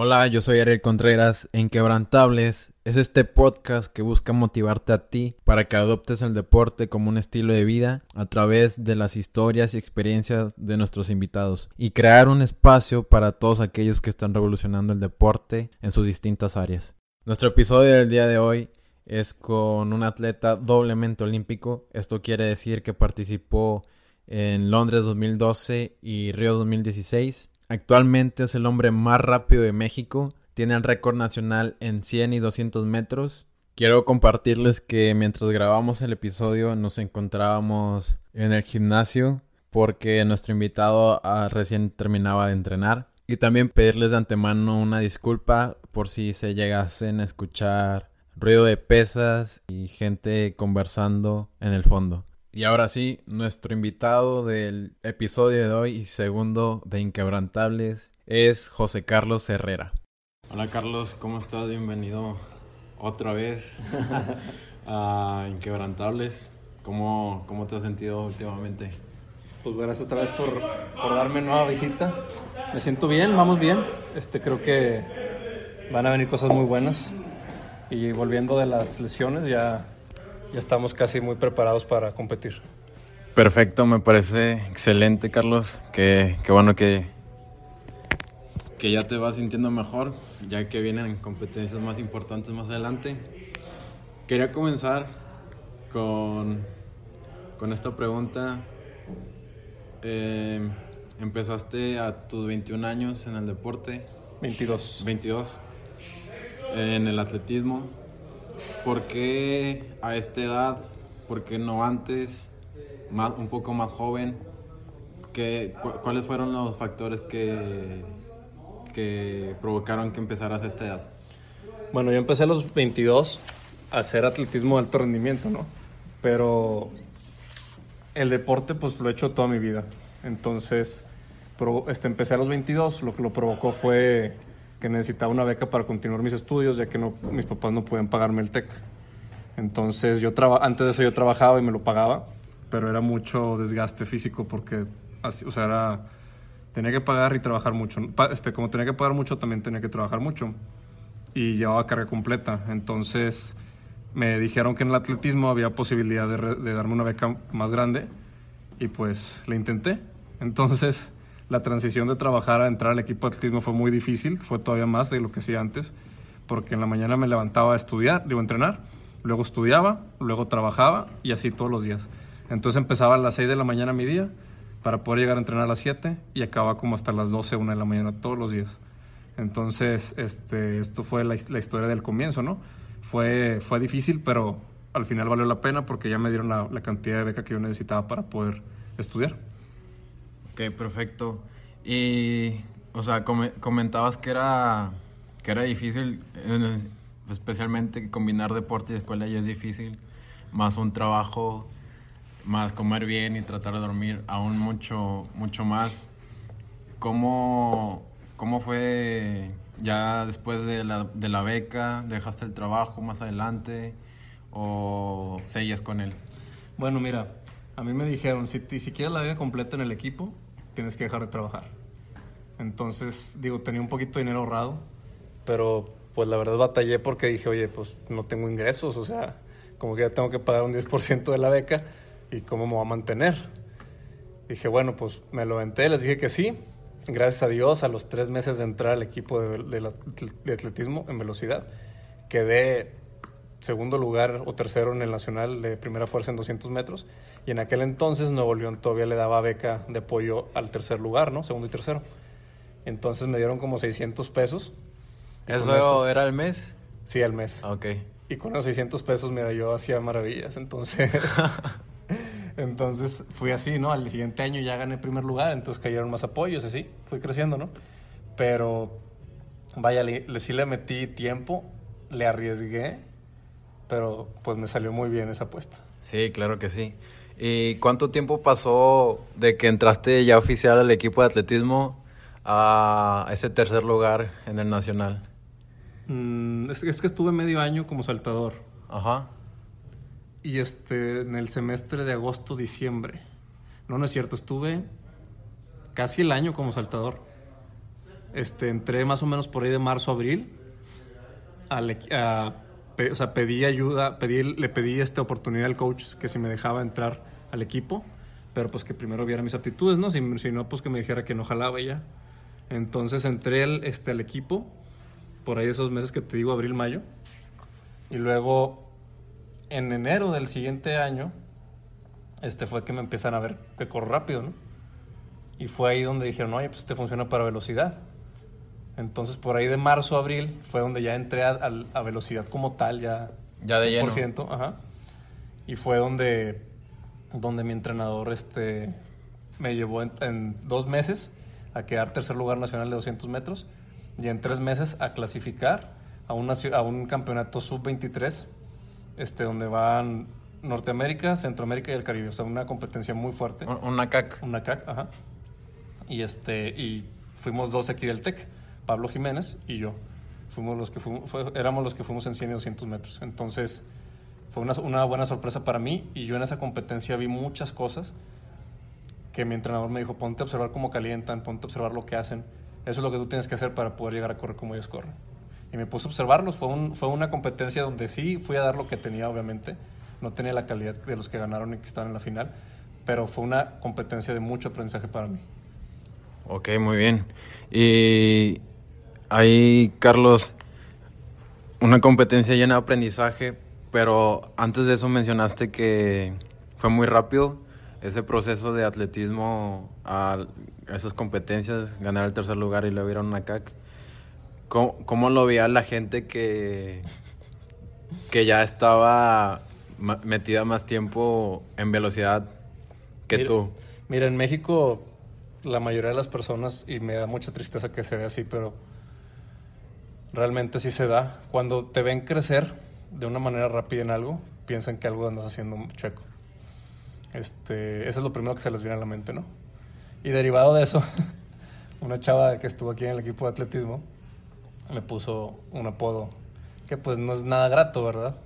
Hola, yo soy Ariel Contreras. En Quebrantables es este podcast que busca motivarte a ti para que adoptes el deporte como un estilo de vida a través de las historias y experiencias de nuestros invitados y crear un espacio para todos aquellos que están revolucionando el deporte en sus distintas áreas. Nuestro episodio del día de hoy es con un atleta doblemente olímpico. Esto quiere decir que participó en Londres 2012 y Río 2016 Actualmente es el hombre más rápido de México. Tiene el récord nacional en 100 y 200 metros. Quiero compartirles que mientras grabamos el episodio nos encontrábamos en el gimnasio porque nuestro invitado ah, recién terminaba de entrenar. Y también pedirles de antemano una disculpa por si se llegasen a escuchar ruido de pesas y gente conversando en el fondo. Y ahora sí, nuestro invitado del episodio de hoy y segundo de Inquebrantables es José Carlos Herrera. Hola Carlos, ¿cómo estás? Bienvenido otra vez a Inquebrantables. ¿Cómo, ¿Cómo te has sentido últimamente? Pues gracias otra vez por, por darme nueva visita. Me siento bien, vamos bien. Este, creo que van a venir cosas muy buenas. Y volviendo de las lesiones, ya ya estamos casi muy preparados para competir. Perfecto, me parece excelente, Carlos. Qué, bueno que, que ya te vas sintiendo mejor, ya que vienen competencias más importantes más adelante. Quería comenzar con, con esta pregunta. Eh, empezaste a tus 21 años en el deporte. 22. 22. En el atletismo. ¿Por qué a esta edad? ¿Por qué no antes? Más, un poco más joven. ¿Qué, ¿Cuáles fueron los factores que, que provocaron que empezaras a esta edad? Bueno, yo empecé a los 22 a hacer atletismo de alto rendimiento, ¿no? Pero el deporte pues lo he hecho toda mi vida. Entonces, este, empecé a los 22, lo que lo provocó fue que necesitaba una beca para continuar mis estudios, ya que no, mis papás no podían pagarme el TEC. Entonces, yo antes de eso yo trabajaba y me lo pagaba, pero era mucho desgaste físico porque, así, o sea, era, tenía que pagar y trabajar mucho. Este, como tenía que pagar mucho, también tenía que trabajar mucho. Y llevaba carga completa. Entonces, me dijeron que en el atletismo había posibilidad de, de darme una beca más grande y pues le intenté. Entonces, la transición de trabajar a entrar al equipo de atletismo fue muy difícil, fue todavía más de lo que hacía antes, porque en la mañana me levantaba a estudiar, digo, a entrenar, luego estudiaba, luego trabajaba y así todos los días. Entonces empezaba a las 6 de la mañana mi día para poder llegar a entrenar a las 7 y acababa como hasta las 12, 1 de la mañana todos los días. Entonces, este, esto fue la, historia del comienzo, ¿no? Fue, fue difícil, pero al final valió la pena porque ya me dieron la cantidad de beca que yo necesitaba para poder estudiar. Ok, perfecto. Y, o sea, comentabas que era, que era difícil, especialmente combinar deporte y escuela ya es difícil, más un trabajo, más comer bien y tratar de dormir aún mucho, mucho más. ¿Cómo, cómo fue ya después de la, de la beca? ¿Dejaste el trabajo más adelante o seguías con él? Bueno, mira, a mí me dijeron, si, si quieres la beca completa en el equipo, tienes que dejar de trabajar. Entonces, digo, tenía un poquito de dinero ahorrado, pero pues la verdad batallé porque dije, oye, pues no tengo ingresos, o sea, como que ya tengo que pagar un 10% de la beca y cómo me voy a mantener. Dije, bueno, pues me lo aventé, les dije que sí. Gracias a Dios, a los tres meses de entrar al equipo de, de atletismo en velocidad, quedé segundo lugar o tercero en el nacional de primera fuerza en 200 metros. Y en aquel entonces Nuevo León todavía le daba beca de apoyo al tercer lugar, ¿no? Segundo y tercero. Entonces me dieron como 600 pesos. ¿Eso era el mes? Sí, el mes. Ok. Y con los 600 pesos, mira, yo hacía maravillas. Entonces, entonces fui así, ¿no? Al siguiente año ya gané primer lugar, entonces cayeron más apoyos, así. Fui creciendo, ¿no? Pero, vaya, le, sí le metí tiempo, le arriesgué pero pues me salió muy bien esa apuesta. Sí, claro que sí. ¿Y cuánto tiempo pasó de que entraste ya oficial al equipo de atletismo a ese tercer lugar en el nacional? Mm, es, es, que estuve medio año como saltador. Ajá. Y este, en el semestre de agosto-diciembre. No, no es cierto, estuve casi el año como saltador. Este, entré más o menos por ahí de marzo a abril. O sea, pedí ayuda, pedí, le pedí esta oportunidad al coach que si me dejaba entrar al equipo, pero pues que primero viera mis aptitudes, ¿no? Si, si no, pues que me dijera que no jalaba ya. Entonces entré al, este, al equipo por ahí esos meses que te digo, abril, mayo. Y luego, en enero del siguiente año, este fue que me empiezan a ver que corro rápido, ¿no? Y fue ahí donde dijeron, oye, pues este funciona para velocidad. Entonces, por ahí de marzo abril fue donde ya entré a, a velocidad como tal, ya. Ya de lleno. ajá. Y fue donde, donde mi entrenador este, me llevó en, dos meses a quedar tercer lugar nacional de 200 metros y en tres meses a clasificar a, una, a un campeonato sub-23, este, donde van Norteamérica, Centroamérica y el Caribe. O sea, una competencia muy fuerte. Una CAC. Una CAC, ajá. Y, este, y fuimos dos aquí del TEC, Pablo Jiménez y yo. Fuimos los que fuimos, éramos los que fuimos en 100 y 200 metros. Entonces, fue una, buena sorpresa para mí y yo en esa competencia vi muchas cosas que mi entrenador me dijo, ponte a observar cómo calientan, ponte a observar lo que hacen. Eso es lo que tú tienes que hacer para poder llegar a correr como ellos corren. Y me puse a observarlos. Fue, fue una competencia donde sí fui a dar lo que tenía, obviamente no tenía la calidad de los que ganaron y que están en la final, pero fue una competencia de mucho aprendizaje para mí. Ok, muy bien. Y ahí, Carlos, una competencia llena de aprendizaje, pero antes de eso mencionaste que fue muy rápido ese proceso de atletismo a esas competencias, ganar el tercer lugar y luego ir a una CAC. ¿Cómo, cómo lo veía la gente que, que ya estaba metida más tiempo en velocidad que tú. Mira, en México la mayoría de las personas, y me da mucha tristeza que se vea así, pero realmente sí se da. Cuando te ven crecer de una manera rápida en algo, piensan que algo andas haciendo chueco. Este, eso es lo primero que se les viene a la mente, ¿no? Y derivado de eso, una chava que estuvo aquí en el equipo de atletismo me puso un apodo que pues no es nada grato, ¿verdad?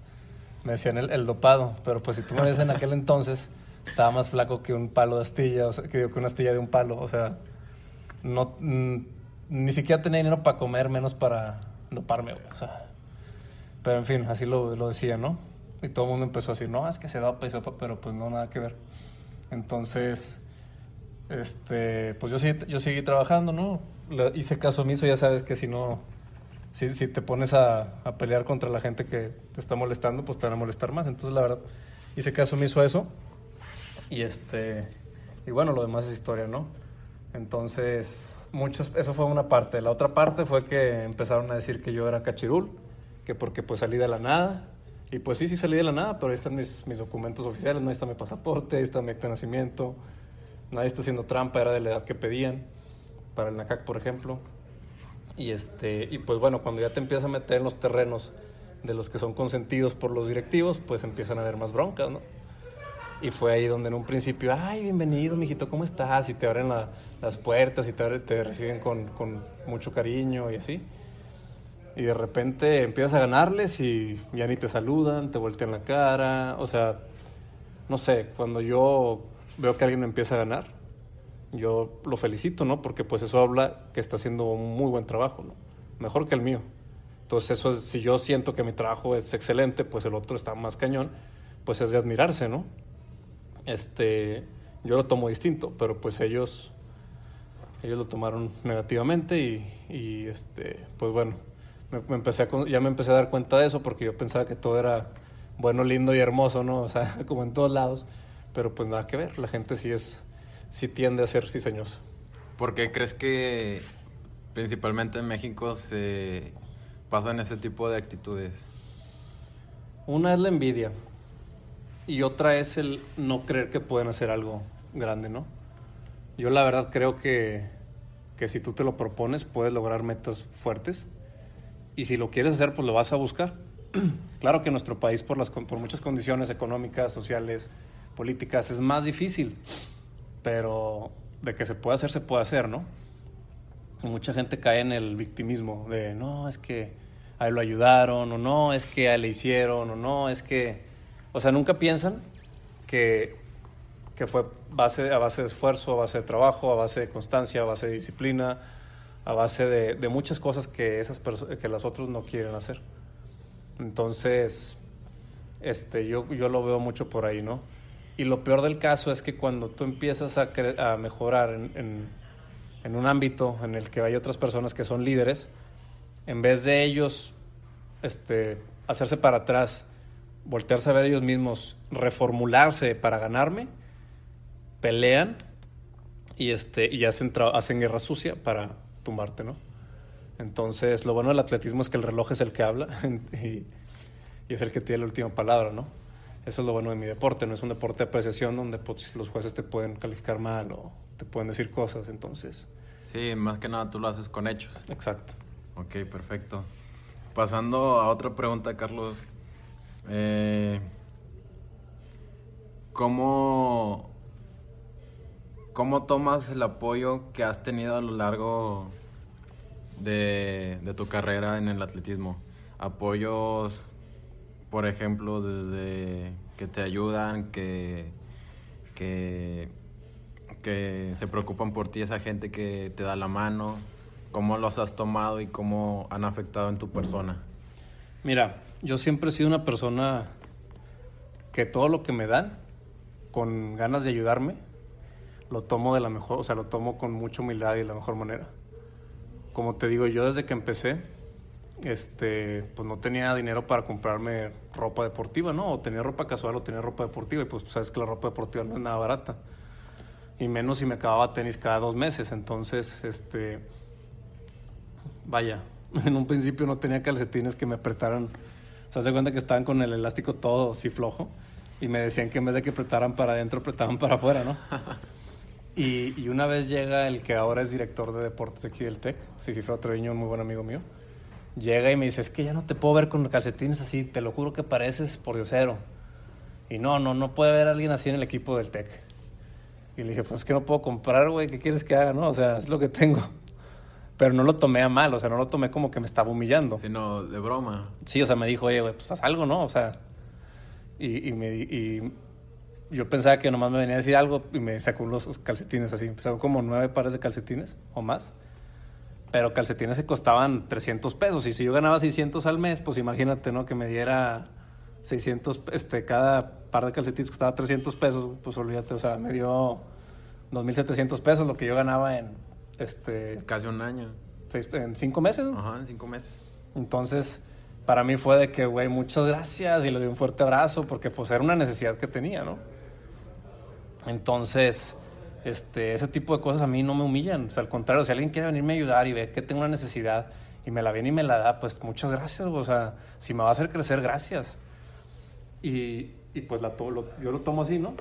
me decían el, dopado, pero pues si tú me ves en aquel entonces, estaba más flaco que un palo de astilla, o sea, que, que una astilla de un palo, o sea, no, mm, ni siquiera tenía dinero para comer, menos para doparme, o sea, pero en fin, así lo, lo decía, ¿no? Y todo el mundo empezó a decir, no, es que se dopa y se dopa, pero pues no, nada que ver. Entonces, este, pues yo, sí, yo seguí trabajando, ¿no? hice caso omiso, ya sabes que si no si, si te pones a, a, pelear contra la gente que te está molestando, pues te van a molestar más. Entonces, la verdad, hice caso omiso a eso. Y este y bueno, lo demás es historia, ¿no? Entonces, muchas, eso fue una parte. La otra parte fue que empezaron a decir que yo era cachirul, que porque pues salí de la nada. Y pues sí, sí salí de la nada, pero ahí están mis, mis documentos oficiales, no ahí está mi pasaporte, ahí está mi acta de nacimiento, nadie está haciendo trampa, era de la edad que pedían, para el NACAC, por ejemplo. Y, este, y pues bueno, cuando ya te empiezas a meter en los terrenos de los que son consentidos por los directivos, pues empiezan a haber más broncas, ¿no? Y fue ahí donde en un principio, ay, bienvenido, mijito, ¿cómo estás? Y te abren las puertas y te, te reciben con, con, mucho cariño y así. Y de repente empiezas a ganarles y ya ni te saludan, te voltean la cara. O sea, no sé, cuando yo veo que alguien empieza a ganar, yo lo felicito, ¿no? Porque pues eso habla que está haciendo un muy buen trabajo, ¿no? Mejor que el mío. Entonces eso es, si yo siento que mi trabajo es excelente, pues el otro está más cañón, pues es de admirarse, ¿no? Este, yo lo tomo distinto, pero pues ellos, ellos lo tomaron negativamente y, y este, pues bueno, me, empecé ya me empecé a dar cuenta de eso porque yo pensaba que todo era bueno, lindo y hermoso, ¿no? O sea, como en todos lados, pero pues nada que ver, la gente sí es sí tiende a ser ciseñosa. ¿Por qué crees que principalmente en México se pasan ese tipo de actitudes? Una es la envidia y otra es el no creer que pueden hacer algo grande, ¿no? Yo la verdad creo que, que si tú te lo propones puedes lograr metas fuertes y si lo quieres hacer pues lo vas a buscar. claro que nuestro país por, las, por muchas condiciones económicas, sociales, políticas es más difícil pero de que se puede hacer, se puede hacer, ¿no? mucha gente cae en el victimismo de, no, es que a él lo ayudaron, o no, es que a él le hicieron, o no, es que... O sea, nunca piensan que, que fue base, a base de esfuerzo, a base de trabajo, a base de constancia, a base de disciplina, a base de, muchas cosas que, esas que las otros no quieren hacer. Entonces, este, yo, yo lo veo mucho por ahí, ¿no? Y lo peor del caso es que cuando tú empiezas a, a mejorar en, en, un ámbito en el que hay otras personas que son líderes, en vez de ellos este, hacerse para atrás, voltearse a ver ellos mismos, reformularse para ganarme, pelean y, este, y hacen, hacen guerra sucia para tumbarte, ¿no? Entonces, lo bueno del atletismo es que el reloj es el que habla y, y, es el que tiene la última palabra, ¿no? Eso es lo bueno de mi deporte, no es un deporte de apreciación donde pues, los jueces te pueden calificar mal o te pueden decir cosas, entonces... Sí, más que nada tú lo haces con hechos. Exacto. Ok, perfecto. Pasando a otra pregunta, Carlos. Eh, ¿Cómo ¿Cómo tomas el apoyo que has tenido a lo largo de, tu carrera en el atletismo? Apoyos, por ejemplo, desde que te ayudan, que, que, que se preocupan por ti, esa gente que te da la mano, ¿cómo los has tomado y cómo han afectado en tu persona? Mira, yo siempre he sido una persona que todo lo que me dan, con ganas de ayudarme, lo tomo de la mejor, o sea, lo tomo con mucha humildad y de la mejor manera. Como te digo, yo desde que empecé, este, pues no tenía dinero para comprarme ropa deportiva, ¿no? O tenía ropa casual o tenía ropa deportiva y pues sabes que la ropa deportiva no es nada barata. Y menos si me acababa tenis cada dos meses. Entonces, este, vaya, en un principio no tenía calcetines que me apretaran. Se hace cuenta que estaban con el elástico todo así flojo y me decían que en vez de que apretaran para adentro, apretaban para afuera, ¿no? Y, una vez llega el que ahora es director de deportes aquí del TEC, Sigifredo Treviño, un muy buen amigo mío, llega y me dice, es que ya no te puedo ver con calcetines así, te lo juro que pareces por diosero. Y no, no, no puede haber alguien así en el equipo del TEC. Y le dije, pues es que no puedo comprar, güey, ¿qué quieres que haga? No, o sea, es lo que tengo. Pero no lo tomé a mal, o sea, no lo tomé como que me estaba humillando. Sino de broma. Sí, o sea, me dijo, oye, güey, pues haz algo, ¿no? O sea, y, y me, y yo pensaba que nomás me venía a decir algo y me sacó unos calcetines así. Sacó como nueve pares de calcetines o más. Pero calcetines se costaban 300 pesos. Y si yo ganaba 600 al mes, pues imagínate, ¿no? Que me diera 600, este, cada par de calcetines costaba 300 pesos. Pues olvídate, o sea, me dio 2.700 pesos lo que yo ganaba en, este... Casi un año. en cinco meses. Ajá, en cinco meses. Entonces, para mí fue de que, güey, muchas gracias y le di un fuerte abrazo porque pues era una necesidad que tenía, ¿no? Entonces, este, ese tipo de cosas a mí no me humillan. al contrario, si alguien quiere venirme a ayudar y ve que tengo una necesidad y me la viene y me la da, pues muchas gracias. O sea, si me va a hacer crecer, gracias. Y, y pues la, yo lo tomo así, ¿no?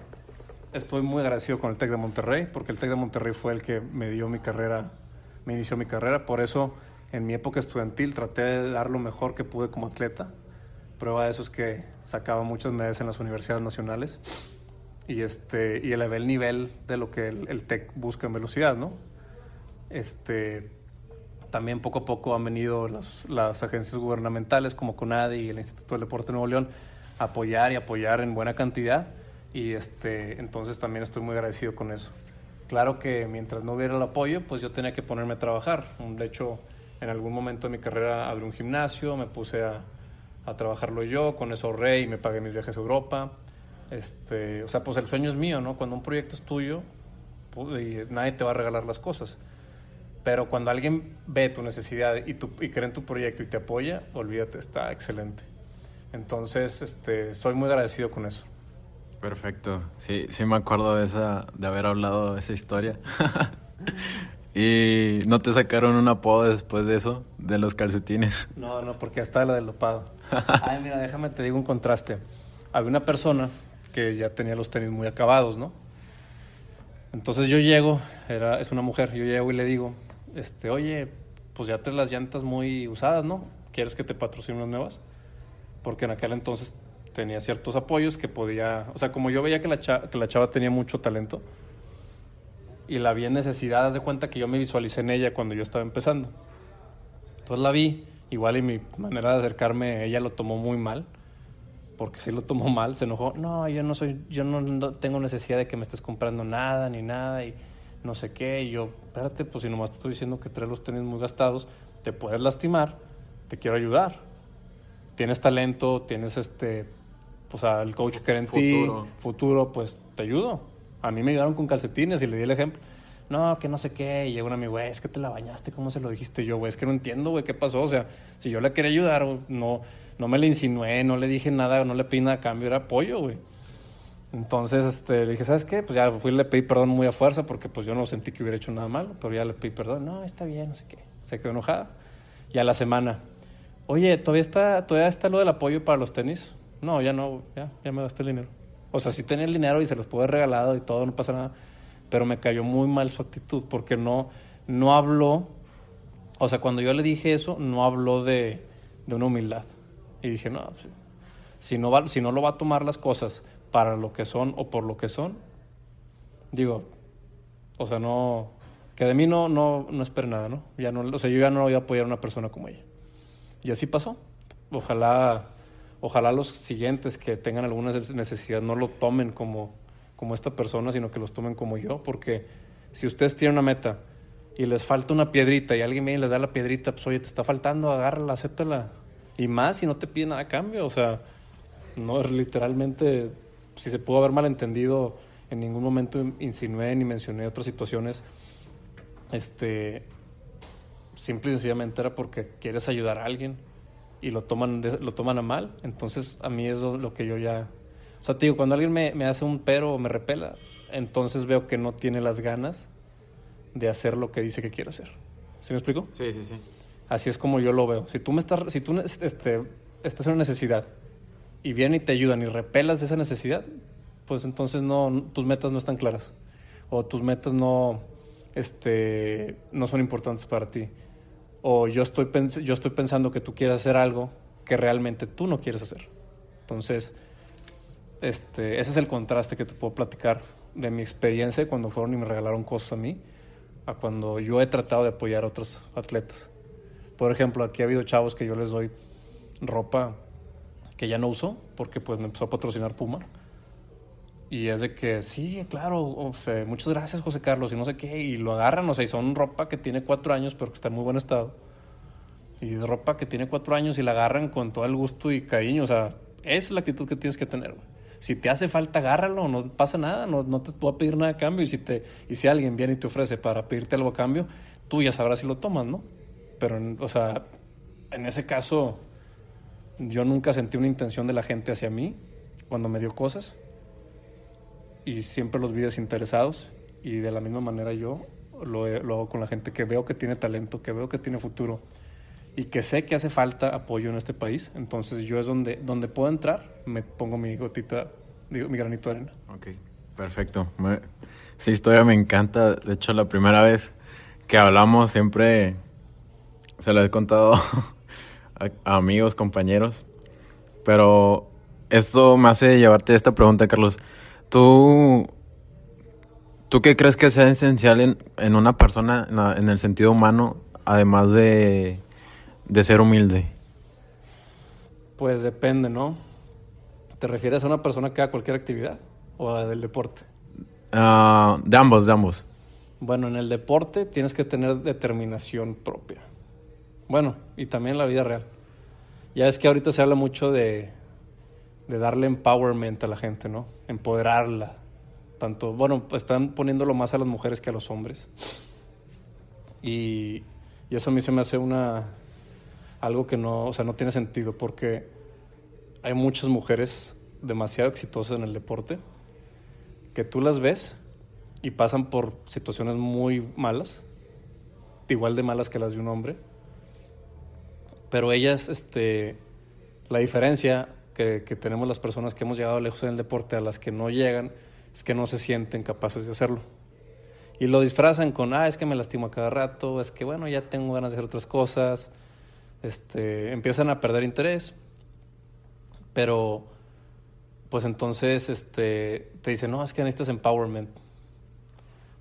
Estoy muy agradecido con el TEC de Monterrey, porque el TEC de Monterrey fue el que me dio mi carrera, me inició mi carrera. Por eso, en mi época estudiantil, traté de dar lo mejor que pude como atleta. Prueba de eso es que sacaba muchas medallas en las universidades nacionales y, este, y elevé el nivel de lo que el, TEC busca en velocidad, ¿no? Este, también poco a poco han venido las, agencias gubernamentales como CONADE y el Instituto del Deporte de Nuevo León a apoyar y apoyar en buena cantidad y este, entonces también estoy muy agradecido con eso. Claro que mientras no hubiera el apoyo, pues yo tenía que ponerme a trabajar. De hecho, en algún momento de mi carrera abrí un gimnasio, me puse a, a trabajarlo yo, con eso ahorré y me pagué mis viajes a Europa. Este, o sea, pues el sueño es mío, ¿no? Cuando un proyecto es tuyo, pues, nadie te va a regalar las cosas. Pero cuando alguien ve tu necesidad y, tu, y cree en tu proyecto y te apoya, olvídate, está excelente. Entonces, este, soy muy agradecido con eso. Perfecto. Sí, sí me acuerdo de esa, de haber hablado de esa historia. ¿Y no te sacaron un apodo después de eso, de los calcetines? No, no, porque hasta la del dopado. Ay, mira, déjame te digo un contraste. Había una persona que ya tenía los tenis muy acabados, ¿no? Entonces yo llego, era, es una mujer, yo llego y le digo, este, oye, pues ya te las llantas muy usadas, ¿no? ¿Quieres que te patrocine unas nuevas? Porque en aquel entonces tenía ciertos apoyos que podía, o sea, como yo veía que la, chava, que la chava tenía mucho talento y la vi en necesidad, haz de cuenta que yo me visualicé en ella cuando yo estaba empezando. Entonces la vi, igual y mi manera de acercarme, ella lo tomó muy mal porque si lo tomó mal, se enojó. No, yo no soy, yo no, tengo necesidad de que me estés comprando nada ni nada. Y no sé qué. Y yo, espérate, pues si nomás te estoy diciendo que traes los tenis muy gastados, te puedes lastimar, te quiero ayudar. Tienes talento, tienes este, pues al coach que era en ti, futuro, pues te ayudo. A mí me llegaron con calcetines y le di el ejemplo. No, que no sé qué. Y llega un amigo, güey, es que te la bañaste, ¿cómo se lo dijiste yo, güey? Es que no entiendo, güey, qué pasó. O sea, si yo le quería ayudar, no, no me le insinué, no le dije nada, no le pedí nada a cambio, era apoyo, güey. Entonces, este, le dije, ¿sabes qué? Pues ya fui le pedí perdón muy a fuerza porque pues yo no sentí que hubiera hecho nada malo, pero ya le pedí perdón. No, está bien, no sé qué. Se quedó enojada. Y a la semana, oye, ¿todavía está, ¿todavía está lo del apoyo para los tenis? No, ya no, ya, ya me gasté el dinero. O sea, sí tenía el dinero y se los pude regalado y todo, no pasa nada. Pero me cayó muy mal su actitud porque no, no habló, o sea, cuando yo le dije eso, no habló de, de una humildad. Y dije, no, pues, si no, va, si no lo va a tomar las cosas para lo que son o por lo que son, digo, o sea, no, que de mí no, no, no espere nada, ¿no? Ya no, o sea, yo ya no voy a apoyar a una persona como ella. Y así pasó. Ojalá, ojalá los siguientes que tengan alguna necesidad no lo tomen como, como esta persona, sino que los tomen como yo, porque si ustedes tienen una meta y les falta una piedrita y alguien viene y les da la piedrita, pues oye, te está faltando, agárrala, acéptala. Y más si no te pide nada a cambio, o sea, no literalmente, si se pudo haber malentendido, en ningún momento insinué ni mencioné otras situaciones, este, simple y sencillamente era porque quieres ayudar a alguien y lo toman, lo toman a mal. Entonces, a mí es lo, que yo ya... O sea, te digo, cuando alguien me, me hace un pero o me repela, entonces veo que no tiene las ganas de hacer lo que dice que quiere hacer. ¿Sí me explico? Sí, sí, sí. Así es como yo lo veo. Si tú, me estás, si tú este, estás en una necesidad y vienen y te ayudan y repelas esa necesidad, pues entonces no, tus metas no están claras. O tus metas no, este, no son importantes para ti. O yo estoy, yo estoy pensando que tú quieres hacer algo que realmente tú no quieres hacer. Entonces, este, ese es el contraste que te puedo platicar de mi experiencia cuando fueron y me regalaron cosas a mí, a cuando yo he tratado de apoyar a otros atletas. Por ejemplo, aquí ha habido chavos que yo les doy ropa que ya no uso porque pues me empezó a patrocinar Puma. Y es de que, sí, claro, o sea, muchas gracias José Carlos y no sé qué, y lo agarran, o sea, y son ropa que tiene cuatro años pero que está en muy buen estado. Y ropa que tiene cuatro años y la agarran con todo el gusto y cariño, o sea, es la actitud que tienes que tener, Si te hace falta, agárralo, no pasa nada, no, no te voy a pedir nada a cambio. Y si, te, y si alguien viene y te ofrece para pedirte algo a cambio, tú ya sabrás si lo tomas, ¿no? Pero, o sea, en ese caso, yo nunca sentí una intención de la gente hacia mí cuando me dio cosas. Y siempre los vi desinteresados. Y de la misma manera yo lo, lo hago con la gente que veo que tiene talento, que veo que tiene futuro y que sé que hace falta apoyo en este país. Entonces yo es donde, donde puedo entrar, me pongo mi gotita, digo, mi granito de arena. Ok, perfecto. esa historia me encanta. De hecho, la primera vez que hablamos siempre se lo he contado a, amigos, compañeros. Pero esto me hace llevarte esta pregunta, Carlos. ¿Tú, ¿tú qué crees que sea esencial en, en una persona en, el sentido humano, además de, de ser humilde? Pues depende, ¿no? ¿Te refieres a una persona que haga cualquier actividad o del deporte? Ah, de ambos, de ambos. Bueno, en el deporte tienes que tener determinación propia. Bueno, y también la vida real. Ya es que ahorita se habla mucho de, de darle empowerment a la gente, ¿no? Empoderarla. Tanto, bueno, están poniéndolo más a las mujeres que a los hombres. Y, y eso a mí se me hace una algo que no, o sea, no tiene sentido porque hay muchas mujeres demasiado exitosas en el deporte que tú las ves y pasan por situaciones muy malas, igual de malas que las de un hombre pero ellas, este, la diferencia que, tenemos las personas que hemos llegado lejos en el deporte a las que no llegan es que no se sienten capaces de hacerlo. Y lo disfrazan con, ah, es que me lastimo a cada rato, es que bueno, ya tengo ganas de hacer otras cosas. Este, empiezan a perder interés. Pero, pues entonces este, te dicen, no, es que necesitas empowerment.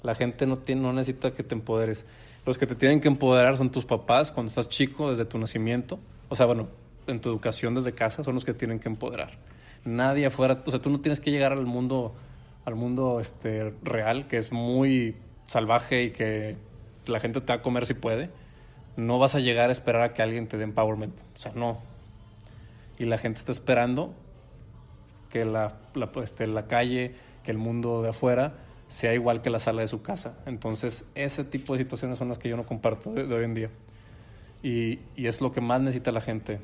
La gente no, tiene, no necesita que te empoderes. Los que te tienen que empoderar son tus papás cuando estás chico, desde tu nacimiento. O sea, bueno, en tu educación desde casa son los que tienen que empoderar. Nadie afuera, o sea, tú no tienes que llegar al mundo, al mundo este, real, que es muy salvaje y que la gente te va a comer si puede, no vas a llegar a esperar a que alguien te dé empowerment. O sea, no. Y la gente está esperando que la, la, este, la calle, que el mundo de afuera sea igual que la sala de su casa. Entonces, ese tipo de situaciones son las que yo no comparto de, de hoy en día. Y, y, es lo que más necesita la gente,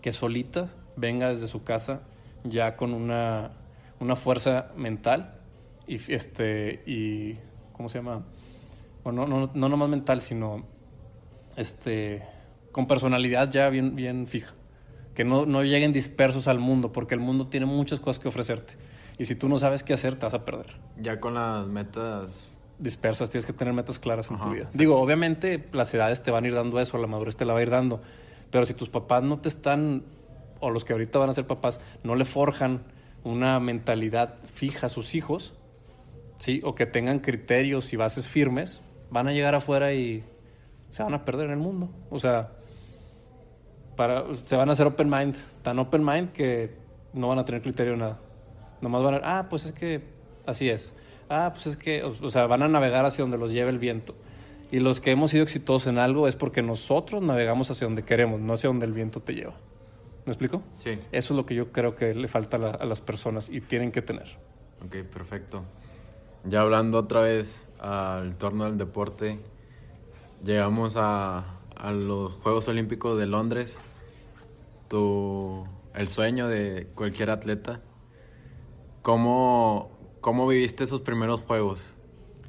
que solita venga desde su casa ya con una, una fuerza mental y, este, y, ¿cómo se llama? Bueno, no, no, no nomás mental, sino este, con personalidad ya bien, bien fija. Que no, no lleguen dispersos al mundo, porque el mundo tiene muchas cosas que ofrecerte. Y si tú no sabes qué hacer, te vas a perder. Ya con las metas dispersas, tienes que tener metas claras en tu vida. Exacto. Digo, obviamente las edades te van a ir dando eso, la madurez te la va a ir dando, pero si tus papás no te están, o los que ahorita van a ser papás, no le forjan una mentalidad fija a sus hijos, ¿sí? o que tengan criterios y bases firmes, van a llegar afuera y se van a perder en el mundo. O sea, para, se van a hacer open mind, tan open mind que no van a tener criterio de nada. Nomás van a, ah, pues es que así es. Ah, pues es que, o, o sea, van a navegar hacia donde los lleve el viento. Y los que hemos sido exitosos en algo es porque nosotros navegamos hacia donde queremos, no hacia donde el viento te lleva. ¿Me explico? Sí. Eso es lo que yo creo que le falta a, la, a las personas y tienen que tener. Ok, perfecto. Ya hablando otra vez al torno del deporte, llegamos a, a, los Juegos Olímpicos de Londres. Tu, el sueño de cualquier atleta. ¿Cómo, ¿Cómo viviste esos primeros Juegos?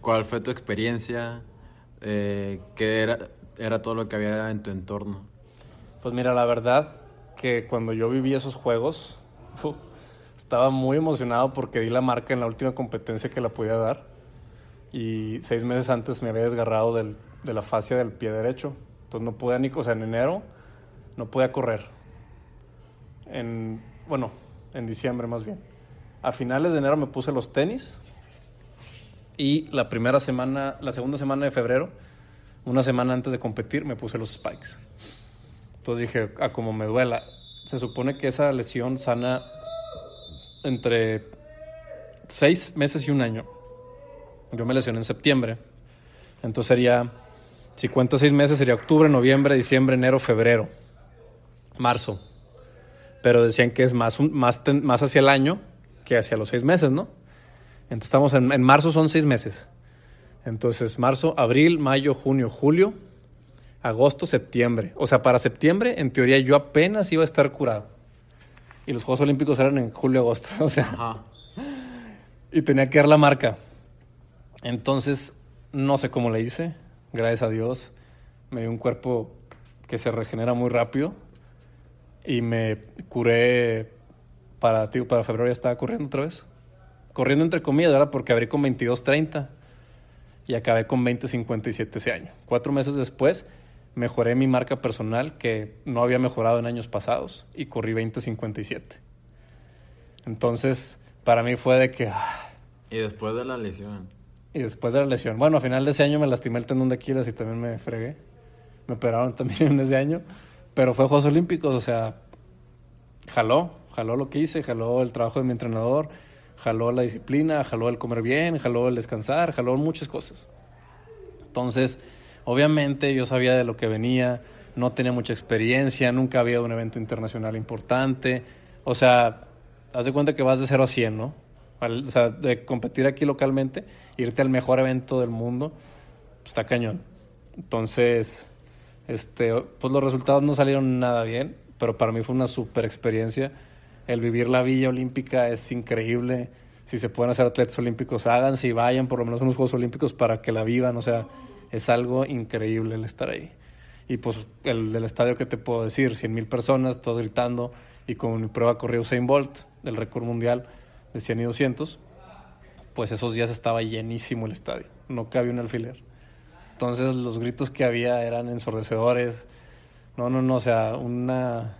¿Cuál fue tu experiencia? Eh, ¿Qué era, era todo lo que había en tu entorno? Pues mira, la verdad que cuando yo viví esos Juegos, estaba muy emocionado porque di la marca en la última competencia que la podía dar. Y seis meses antes me había desgarrado del, de la fascia del pie derecho. Entonces no podía ni, o sea, en enero no podía correr. En, bueno, en diciembre más bien. A finales de enero me puse los tenis. Y la primera semana, la segunda semana de febrero, una semana antes de competir, me puse los spikes. Entonces dije, a ah, como me duela. Se supone que esa lesión sana entre seis meses y un año. Yo me lesioné en septiembre. Entonces sería, si cuenta seis meses, sería octubre, noviembre, diciembre, enero, febrero, marzo. Pero decían que es más, más, más hacia el año que hacia los seis meses, ¿no? Entonces estamos en, en marzo, son seis meses. Entonces, marzo, abril, mayo, junio, julio, agosto, septiembre. O sea, para septiembre, en teoría, yo apenas iba a estar curado. Y los Juegos Olímpicos eran en julio, agosto. O sea, Ajá. y tenía que dar la marca. Entonces, no sé cómo le hice. Gracias a Dios, me dio un cuerpo que se regenera muy rápido. Y me curé para, tío, para febrero ya estaba corriendo otra vez. Corriendo entre comillas, ¿verdad? Porque abrí con 22.30 y acabé con 20.57 ese año. Cuatro meses después mejoré mi marca personal que no había mejorado en años pasados y corrí 20.57. Entonces, para mí fue de que... Ah, y después de la lesión. Y después de la lesión. Bueno, a final de ese año me lastimé el tendón de Aquiles y también me fregué. Me operaron también en ese año. Pero fue Juegos Olímpicos, o sea, jaló, jaló lo que hice, jaló el trabajo de mi entrenador, jaló la disciplina, jaló el comer bien, jaló el descansar, jaló muchas cosas. Entonces, obviamente yo sabía de lo que venía, no tenía mucha experiencia, nunca había un evento internacional importante. O sea, haz de cuenta que vas de 0 a 100, ¿no? Al, o sea, de competir aquí localmente, irte al mejor evento del mundo, pues, está cañón. Entonces, este, pues los resultados no salieron nada bien, pero para mí fue una super experiencia. El vivir la Villa Olímpica es increíble. Si se pueden hacer atletas olímpicos, háganse y vayan por lo menos a unos Juegos Olímpicos para que la vivan. O sea, es algo increíble el estar ahí. Y pues el del estadio, ¿qué te puedo decir? 100 mil personas, todos gritando. Y con mi prueba corrió Usain Bolt, del récord mundial de 100 y 200. Pues esos días estaba llenísimo el estadio. No cabía un alfiler. Entonces los gritos que había eran ensordecedores. No, no, no, o sea, una,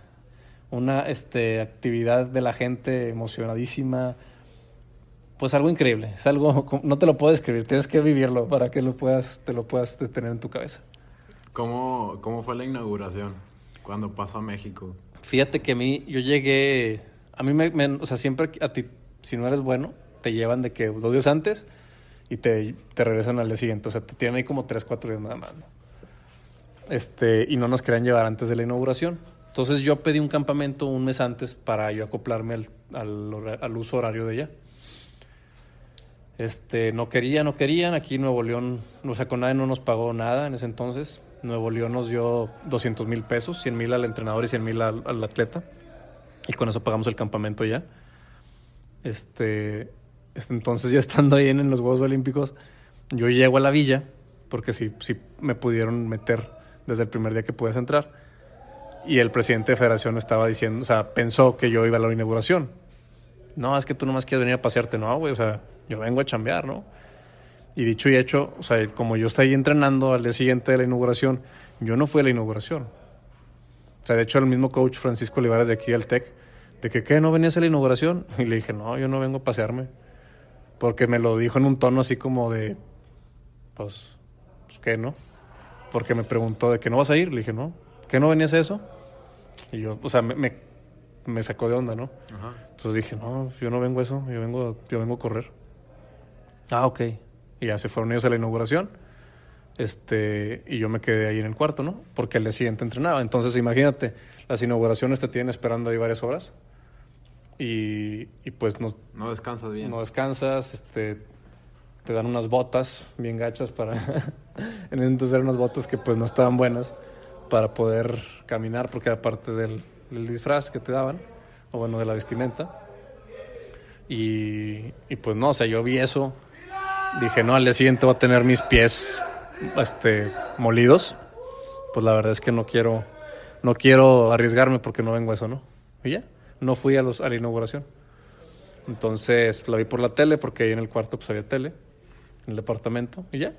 una este, actividad de la gente emocionadísima pues algo increíble, es algo, no te lo puedo describir, tienes que vivirlo para que lo puedas, te lo puedas tener en tu cabeza. ¿Cómo, cómo fue la inauguración cuando pasó a México? Fíjate que a mí, yo llegué, a mí me, me, o sea, siempre a ti, si no eres bueno, te llevan de que dos días antes y te, te regresan al día siguiente. O sea, te tienen ahí como 3, 4 días nada más. ¿no? Este, y no nos querían llevar antes de la inauguración. Entonces yo pedí un campamento un mes antes para yo acoplarme al, al, uso horario de ella. Este, no querían, no querían. Aquí Nuevo León, o sea, con nadie no nos pagó nada en ese entonces. Nuevo León nos dio 200 mil pesos, 100 mil al entrenador y 100 mil al, al, atleta. Y con eso pagamos el campamento ya. Este, este, entonces ya estando ahí en los Juegos Olímpicos, yo llego a la villa, porque sí, sí me pudieron meter desde el primer día que puedes entrar. Y el presidente de federación estaba diciendo, o sea, pensó que yo iba a la inauguración. No, es que tú nomás quieres venir a pasearte. No, güey, o sea, yo vengo a chambear, ¿no? Y dicho y hecho, o sea, como yo estoy ahí entrenando al día siguiente de la inauguración, yo no fui a la inauguración. O sea, de hecho, el mismo coach Francisco Olivares de aquí del TEC, de que, ¿qué? ¿No venías a la inauguración? Y le dije, no, yo no vengo a pasearme. Porque me lo dijo en un tono así como de, pues, pues ¿qué, no? Porque me preguntó de que no vas a ir. Le dije, no, ¿qué no venías a eso? Y yo, o sea, me, me, me sacó de onda, ¿no? Ajá. Entonces dije, no, yo no vengo a eso, yo vengo, yo vengo a correr. Ah, ok. Y ya se fueron ellos a la inauguración. Este, y yo me quedé ahí en el cuarto, ¿no? Porque el día siguiente entrenaba. Entonces, imagínate, las inauguraciones te tienen esperando ahí varias horas. Y, y pues no, no descansas bien. No descansas, este, te dan unas botas bien gachas para... en entonces eran unas botas que pues no estaban buenas para poder caminar porque era parte del, disfraz que te daban, o bueno, de la vestimenta. Y, y pues no, o sea, yo vi eso dije, no, al día siguiente voy a tener mis pies este, molidos. Pues la verdad es que no quiero, no quiero arriesgarme porque no vengo a eso, ¿no? Y ya, no fui a, los, a la inauguración. Entonces la vi por la tele porque ahí en el cuarto pues había tele, en el departamento, y ya.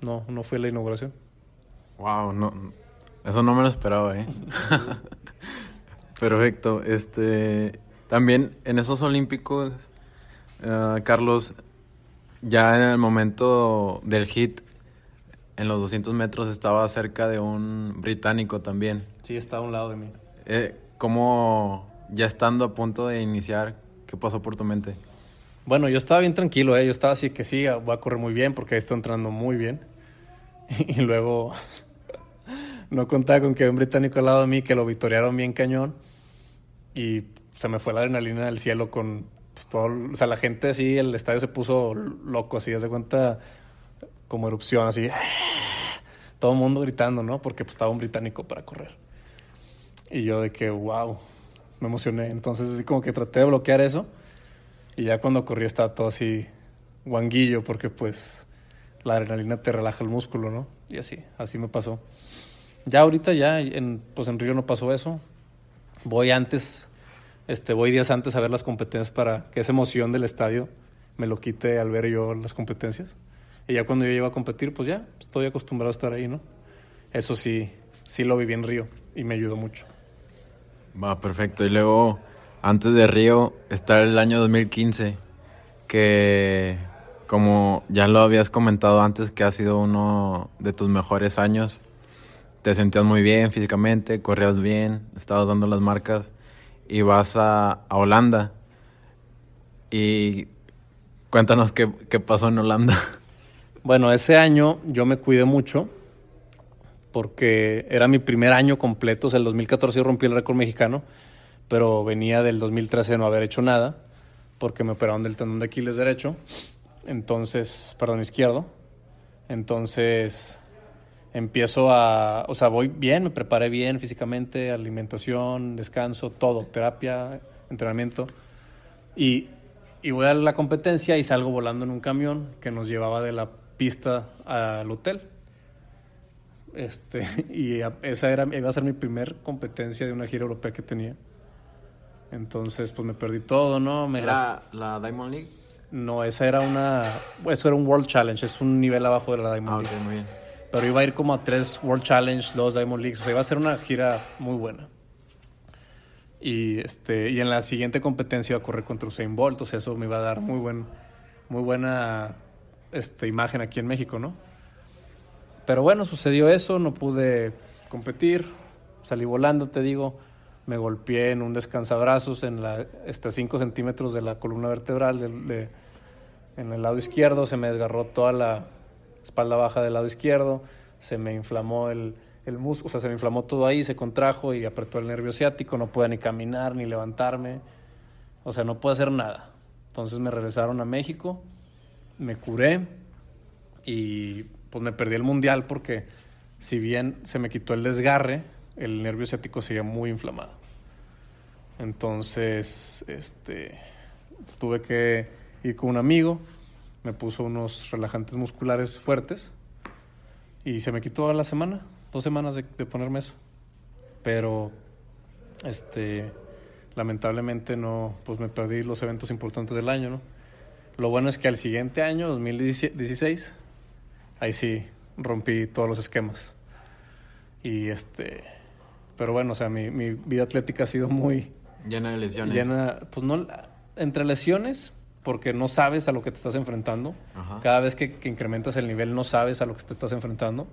No, no fui a la inauguración. Wow, no, eso no me lo esperaba, ¿eh? Perfecto. Este, también en esos Olímpicos, uh, Carlos, ya en el momento del hit, en los 200 metros estaba cerca de un británico también. Sí, estaba a un lado de mí. Eh, ¿Cómo, ya estando a punto de iniciar, qué pasó por tu mente? Bueno, yo estaba bien tranquilo, ¿eh? yo estaba así que sí, voy a correr muy bien porque estoy entrando muy bien. Y luego no contaba con que un británico al lado de mí que lo victoriaron bien cañón y se me fue la adrenalina del cielo con pues todo, o sea, la gente así, el estadio se puso loco, así, de cuenta como erupción, así, todo el mundo gritando, ¿no? Porque pues, estaba un británico para correr. Y yo de que, wow, me emocioné. Entonces, así como que traté de bloquear eso. Y ya cuando corrí estaba todo así guanguillo, porque pues la adrenalina te relaja el músculo, ¿no? Y así, así me pasó. Ya ahorita, ya, en, pues en Río no pasó eso. Voy antes este, voy días antes a ver las competencias para que esa emoción del estadio me lo quite al ver yo las competencias. Y ya cuando yo llego a competir, pues ya estoy acostumbrado a estar ahí, ¿no? Eso sí, sí lo viví en Río y me ayudó mucho. Va, perfecto. Y luego, antes de Río, está el año 2015, que como ya lo habías comentado antes, que ha sido uno de tus mejores años. Te sentías muy bien físicamente, corrías bien, estabas dando las marcas y vas a, Holanda. Y cuéntanos qué, pasó en Holanda. Bueno, ese año yo me cuidé mucho porque era mi primer año completo. O sea, el 2014 yo rompí el récord mexicano, pero venía del 2013 de no haber hecho nada porque me operaron del tendón de Aquiles derecho. Entonces, perdón, izquierdo. Entonces, empiezo a, o sea, voy bien, me preparé bien físicamente, alimentación, descanso, todo, terapia, entrenamiento. Y, y voy a la competencia y salgo volando en un camión que nos llevaba de la pista al hotel. Este, y esa era, iba a ser mi primer competencia de una gira europea que tenía. Entonces, pues me perdí todo, ¿no? Me ¿Era la Diamond League? No, esa era una... Eso era un World Challenge, es un nivel abajo de la Diamond ah, League. Okay, muy bien pero iba a ir como a tres World Challenge, dos Diamond Leagues, o sea, iba a ser una gira muy buena. Y, este, y en la siguiente competencia iba a correr contra Usain Bolt, o sea, eso me iba a dar muy, buen, muy buena este, imagen aquí en México, ¿no? Pero bueno, sucedió eso, no pude competir, salí volando, te digo, me golpeé en un descansabrazos en la, este, 5 centímetros de la columna vertebral de, en el lado izquierdo, se me desgarró toda la espalda baja del lado izquierdo, se me inflamó el, el músculo, o sea, se me inflamó todo ahí, se contrajo y apretó el nervio ciático, no pude ni caminar ni levantarme, o sea, no pude hacer nada. Entonces me regresaron a México, me curé y pues me perdí el mundial porque si bien se me quitó el desgarre, el nervio ciático seguía muy inflamado. Entonces, este, tuve que ir con un amigo, me puso unos relajantes musculares fuertes y se me quitó a la semana, dos semanas de, ponerme eso. Pero, este, lamentablemente no, pues me perdí los eventos importantes del año, ¿no? Lo bueno es que al siguiente año, 2016, ahí sí rompí todos los esquemas. Y este, pero bueno, o sea, mi, mi vida atlética ha sido muy... Llena de lesiones. Llena, pues no, entre lesiones, porque no sabes a lo que te estás enfrentando. Cada vez que, que, incrementas el nivel no sabes a lo que te estás enfrentando.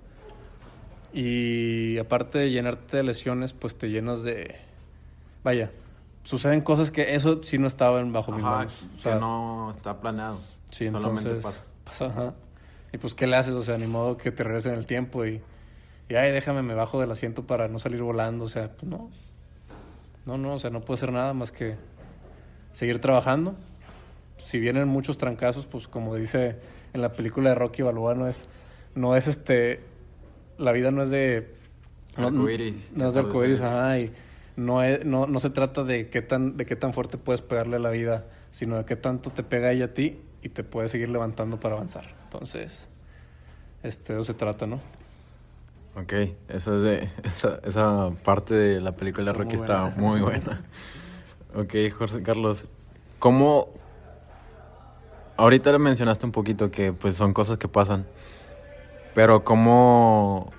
Y aparte de llenarte de lesiones, pues te llenas de... Vaya, suceden cosas que eso sí no estaba bajo mis manos. O sea, no está planeado. Sí, Solamente pasa. Y pues, ¿qué le haces? O sea, ni modo que te regresen el tiempo y, y, ay, déjame, me bajo del asiento para no salir volando. O sea, pues no. No, no, o sea, no puedo hacer nada más que seguir trabajando. Si vienen muchos trancazos, pues como dice en la película de Rocky Balboa, no es, no es este, la vida no es de... No, no, es de arcoíris, ajá, y no, no, no se trata de qué, tan, de qué tan fuerte puedes pegarle a la vida, sino de qué tanto te pega ella a ti y te puede seguir levantando para avanzar. Entonces, este, eso se trata, ¿no? Ok, eso es de, esa, esa parte de la película de Rocky está muy buena. ok, Jorge Carlos, ¿cómo... Ahorita le mencionaste un poquito que pues son cosas que pasan, pero ¿cómo,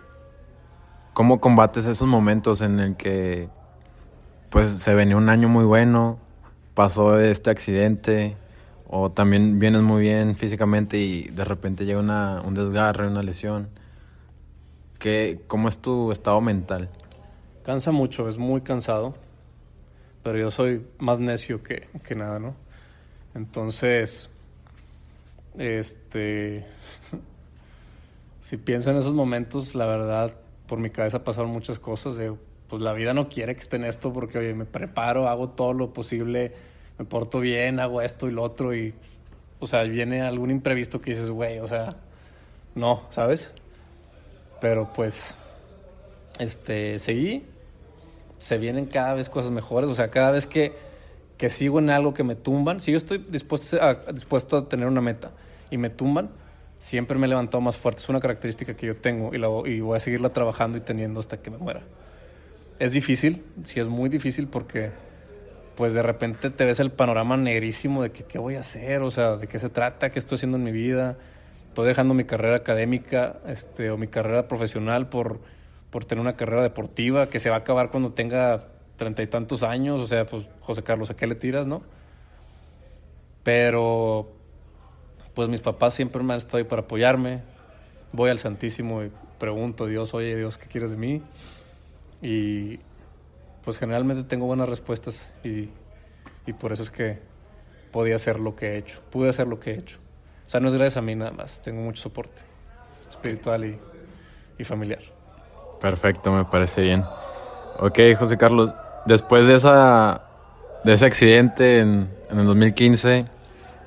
cómo combates esos momentos en el que pues se venía un año muy bueno, pasó este accidente, o también vienes muy bien físicamente y de repente llega una, un desgarre, una lesión. ¿Qué, ¿Cómo es tu estado mental? Cansa mucho, es muy cansado, pero yo soy más necio que, que nada, ¿no? Entonces, este, si pienso en esos momentos, la verdad, por mi cabeza pasaron muchas cosas de pues la vida no quiere que esté en esto porque, oye, me preparo, hago todo lo posible, me porto bien, hago esto y lo otro y, o sea, viene algún imprevisto que dices, güey, o sea, no, ¿sabes? Pero pues, este, seguí, se vienen cada vez cosas mejores, o sea, cada vez que, que sigo en algo que me tumban, si yo estoy dispuesto dispuesto a tener una meta y me tumban, siempre me he levantado más fuerte. Es una característica que yo tengo y, la, y voy a seguirla trabajando y teniendo hasta que me muera es difícil, sí es muy difícil porque pues de repente te ves el panorama negrísimo de que qué voy a hacer, o sea, de qué se trata, qué estoy haciendo en mi vida. Estoy dejando mi carrera académica este, o mi carrera profesional por, por tener una carrera deportiva que se va a acabar cuando tenga treinta y tantos años. O sea, pues José Carlos, ¿a qué le tiras, no? Pero pues mis papás siempre me han estado ahí para apoyarme. Voy al Santísimo y pregunto, Dios, oye Dios, ¿qué quieres de mí? Y pues generalmente tengo buenas respuestas y, y, por eso es que podía hacer lo que he hecho, pude hacer lo que he hecho. O sea, no es gracias a mí nada más, tengo mucho soporte espiritual y, y familiar. Perfecto, me parece bien. Ok, José Carlos, después de, esa, de ese accidente en, en el 2015,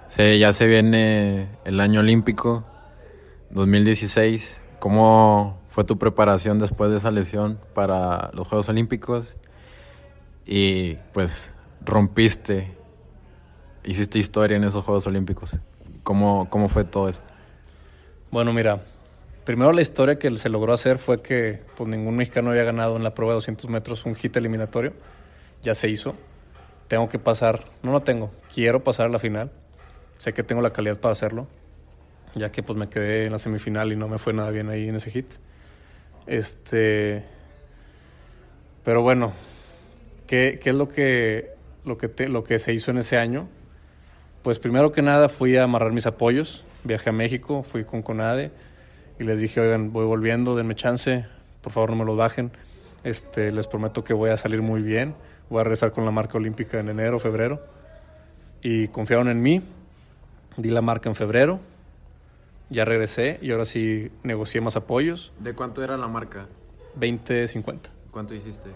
se, ya se viene el año olímpico, 2016. ¿Cómo, fue tu preparación después de esa lesión para los Juegos Olímpicos y pues rompiste, hiciste historia en esos Juegos Olímpicos. ¿Cómo, cómo fue todo eso? Bueno, mira, primero la historia que se logró hacer fue que pues, ningún mexicano había ganado en la prueba de 200 metros un hit eliminatorio. Ya se hizo. Tengo que pasar, no lo tengo, quiero pasar a la final. Sé que tengo la calidad para hacerlo, ya que pues me quedé en la semifinal y no me fue nada bien ahí en ese hit. Este. Pero bueno, ¿qué, qué es lo que, lo, que lo que se hizo en ese año? Pues primero que nada fui a amarrar mis apoyos. Viajé a México, fui con Conade y les dije, oigan, voy volviendo, denme chance, por favor no me lo bajen. Este, les prometo que voy a salir muy bien. Voy a regresar con la marca olímpica en enero, febrero. Y confiaron en mí. Di la marca en febrero. Ya regresé y ahora sí negocié más apoyos. ¿De cuánto era la marca? 20-50. ¿Cuánto hiciste?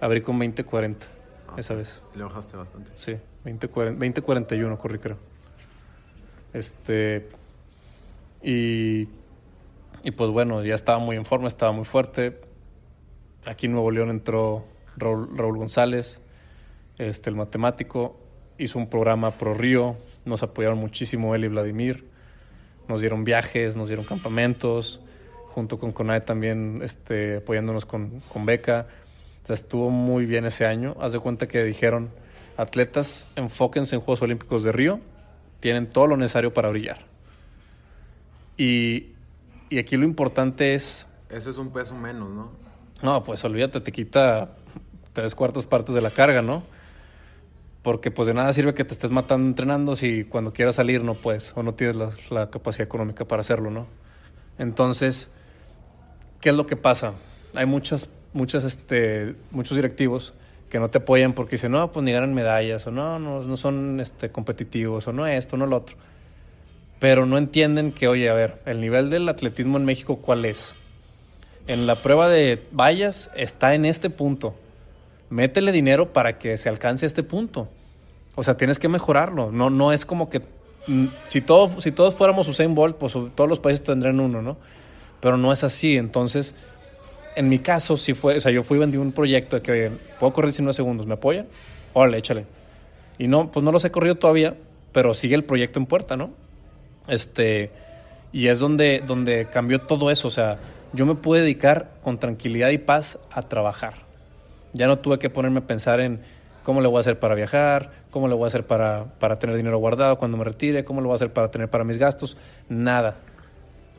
Abrí con 20-40 ah, esa vez. Le bajaste bastante. Sí, 20-41 corrí creo. Este... Y, y pues bueno, ya estaba muy en forma, estaba muy fuerte. Aquí en Nuevo León entró Raúl, Raúl González, este, el matemático, hizo un programa pro Río, nos apoyaron muchísimo él y Vladimir, nos dieron viajes, nos dieron campamentos, junto con CONAE también este, apoyándonos con, con beca. O sea, estuvo muy bien ese año. Haz de cuenta que dijeron, atletas, enfóquense en Juegos Olímpicos de Río, tienen todo lo necesario para brillar. Y, y aquí lo importante es... Eso es un peso menos, ¿no? No, pues olvídate, te quita tres cuartas partes de la carga, ¿no? Porque pues de nada sirve que te estés matando entrenando si cuando quieras salir no puedes o no tienes la, capacidad económica para hacerlo, ¿no? Entonces, ¿qué es lo que pasa? Hay muchas, muchas, este, muchos directivos que no te apoyan porque dicen, no, pues ni ganan medallas, o no, no, no son este, competitivos, o no esto, no lo otro. Pero no entienden que, oye, a ver, el nivel del atletismo en México, ¿cuál es? En la prueba de vallas está en este punto métele dinero para que se alcance este punto. O sea, tienes que mejorarlo. No, no es como que mm, si, todo, si todos fuéramos Usain Bolt, pues todos los países tendrían uno, ¿no? Pero no es así. Entonces, en mi caso, sí fue, o sea, yo fui vendí un proyecto de que, oye, puedo correr 19 segundos, ¿me apoyan? Órale, échale. Y no, pues no los he corrido todavía, pero sigue el proyecto en puerta, ¿no? Este, y es donde, donde cambió todo eso. O sea, yo me pude dedicar con tranquilidad y paz a trabajar. Ya no tuve que ponerme a pensar en cómo le voy a hacer para viajar, cómo le voy a hacer para, para tener dinero guardado cuando me retire, cómo le voy a hacer para tener para mis gastos. Nada,